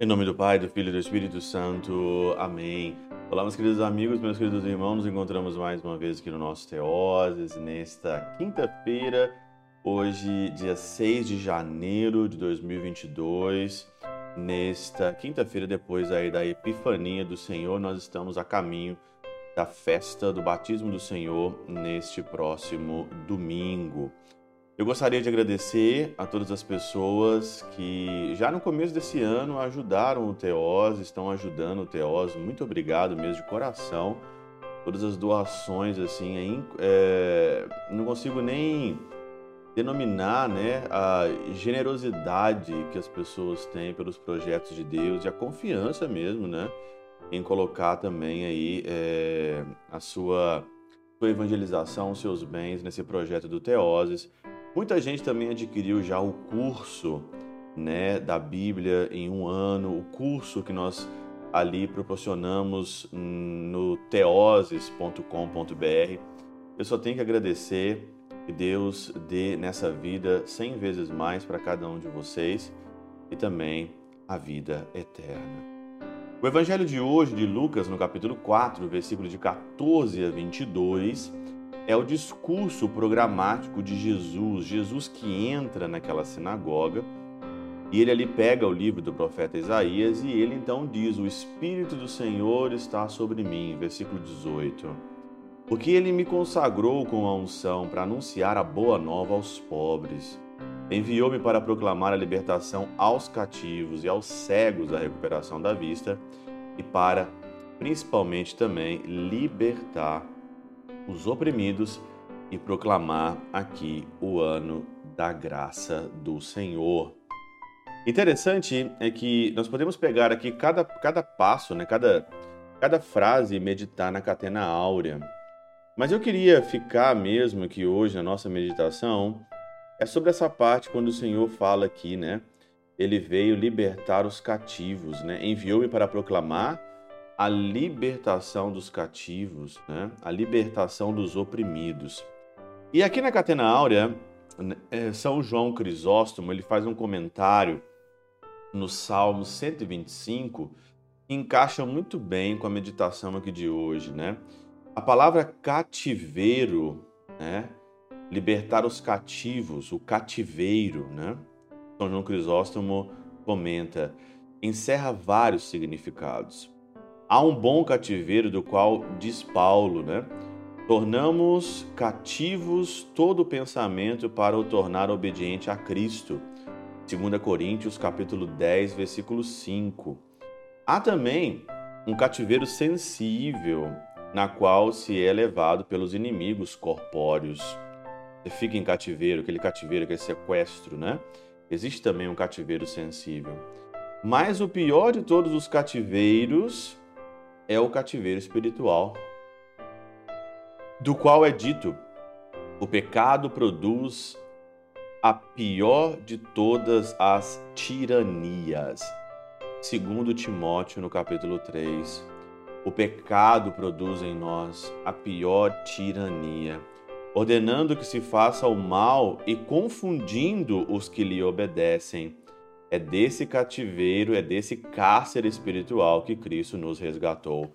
Em nome do Pai, do Filho e do Espírito Santo. Amém. Olá, meus queridos amigos, meus queridos irmãos. Nos encontramos mais uma vez aqui no nosso Teoses, nesta quinta-feira, hoje, dia 6 de janeiro de 2022. Nesta quinta-feira, depois aí da Epifania do Senhor, nós estamos a caminho da festa do batismo do Senhor neste próximo domingo. Eu gostaria de agradecer a todas as pessoas que já no começo desse ano ajudaram o Teós, estão ajudando o Teós. Muito obrigado mesmo de coração. Todas as doações, assim, é, não consigo nem denominar né, a generosidade que as pessoas têm pelos projetos de Deus e a confiança mesmo, né, em colocar também aí é, a sua, sua evangelização, os seus bens nesse projeto do Teoses. Muita gente também adquiriu já o curso né, da Bíblia em um ano, o curso que nós ali proporcionamos no teoses.com.br. Eu só tenho que agradecer que Deus dê nessa vida cem vezes mais para cada um de vocês e também a vida eterna. O evangelho de hoje, de Lucas, no capítulo 4, versículo de 14 a 22, é o discurso programático de Jesus, Jesus que entra naquela sinagoga e ele ali pega o livro do profeta Isaías e ele então diz: O Espírito do Senhor está sobre mim, versículo 18. Porque ele me consagrou com a unção para anunciar a boa nova aos pobres. Enviou-me para proclamar a libertação aos cativos e aos cegos a recuperação da vista e para, principalmente também, libertar os oprimidos e proclamar aqui o ano da graça do Senhor. Interessante é que nós podemos pegar aqui cada, cada passo, né, cada, cada frase e meditar na catena áurea. Mas eu queria ficar mesmo aqui hoje na nossa meditação é sobre essa parte quando o Senhor fala aqui, né? Ele veio libertar os cativos, né? Enviou-me para proclamar a libertação dos cativos, né? a libertação dos oprimidos. E aqui na Catena Áurea, né, é, São João Crisóstomo ele faz um comentário no Salmo 125 que encaixa muito bem com a meditação aqui de hoje, né? A palavra cativeiro, né? Libertar os cativos, o cativeiro, né? São João Crisóstomo comenta, encerra vários significados. Há um bom cativeiro do qual diz Paulo, né? Tornamos cativos todo pensamento para o tornar obediente a Cristo. 2 Coríntios capítulo 10, versículo 5. Há também um cativeiro sensível, na qual se é levado pelos inimigos corpóreos. Fica em cativeiro, aquele cativeiro, aquele sequestro, né? Existe também um cativeiro sensível. Mas o pior de todos os cativeiros é o cativeiro espiritual, do qual é dito: o pecado produz a pior de todas as tiranias. Segundo Timóteo no capítulo 3, o pecado produz em nós a pior tirania, ordenando que se faça o mal e confundindo os que lhe obedecem é desse cativeiro, é desse cárcere espiritual que Cristo nos resgatou.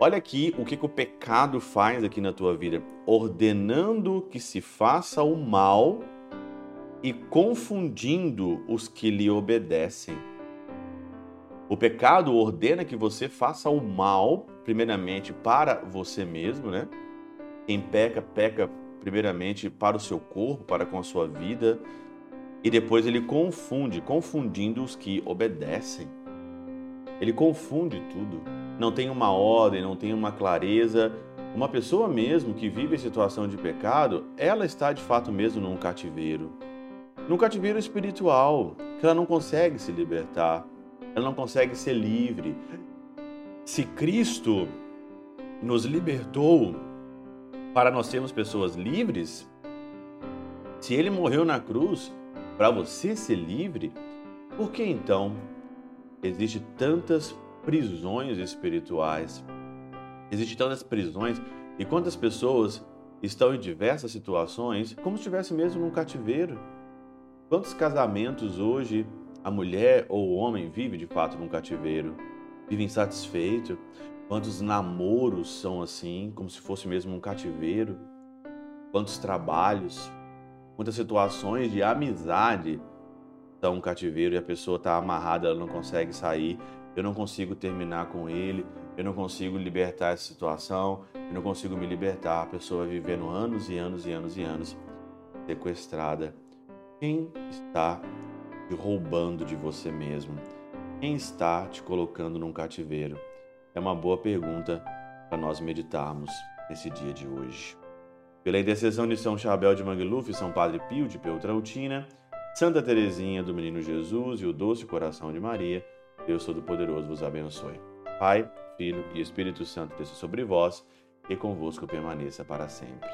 Olha aqui o que, que o pecado faz aqui na tua vida, ordenando que se faça o mal e confundindo os que lhe obedecem. O pecado ordena que você faça o mal, primeiramente para você mesmo, né? Quem peca, peca primeiramente para o seu corpo, para com a sua vida, e depois ele confunde, confundindo os que obedecem. Ele confunde tudo. Não tem uma ordem, não tem uma clareza. Uma pessoa mesmo que vive em situação de pecado, ela está de fato mesmo num cativeiro. Num cativeiro espiritual, que ela não consegue se libertar, ela não consegue ser livre. Se Cristo nos libertou para nós sermos pessoas livres, se ele morreu na cruz, para você ser livre, por que então existe tantas prisões espirituais? Existem tantas prisões e quantas pessoas estão em diversas situações como se estivesse mesmo num cativeiro. Quantos casamentos hoje a mulher ou o homem vive de fato num cativeiro? Vive insatisfeito? Quantos namoros são assim, como se fosse mesmo um cativeiro? Quantos trabalhos, quantas situações de amizade são um cativeiro e a pessoa está amarrada, ela não consegue sair, eu não consigo terminar com ele, eu não consigo libertar essa situação, eu não consigo me libertar, a pessoa vivendo anos e anos e anos e anos sequestrada. Quem está te roubando de você mesmo? Quem está te colocando num cativeiro? É uma boa pergunta para nós meditarmos nesse dia de hoje. Pela intercessão de São Chabel de Mangluf, São Padre Pio de Peltrautina, Santa Teresinha do Menino Jesus e o Doce Coração de Maria, Deus Todo-Poderoso vos abençoe. Pai, Filho e Espírito Santo desça sobre vós e convosco permaneça para sempre.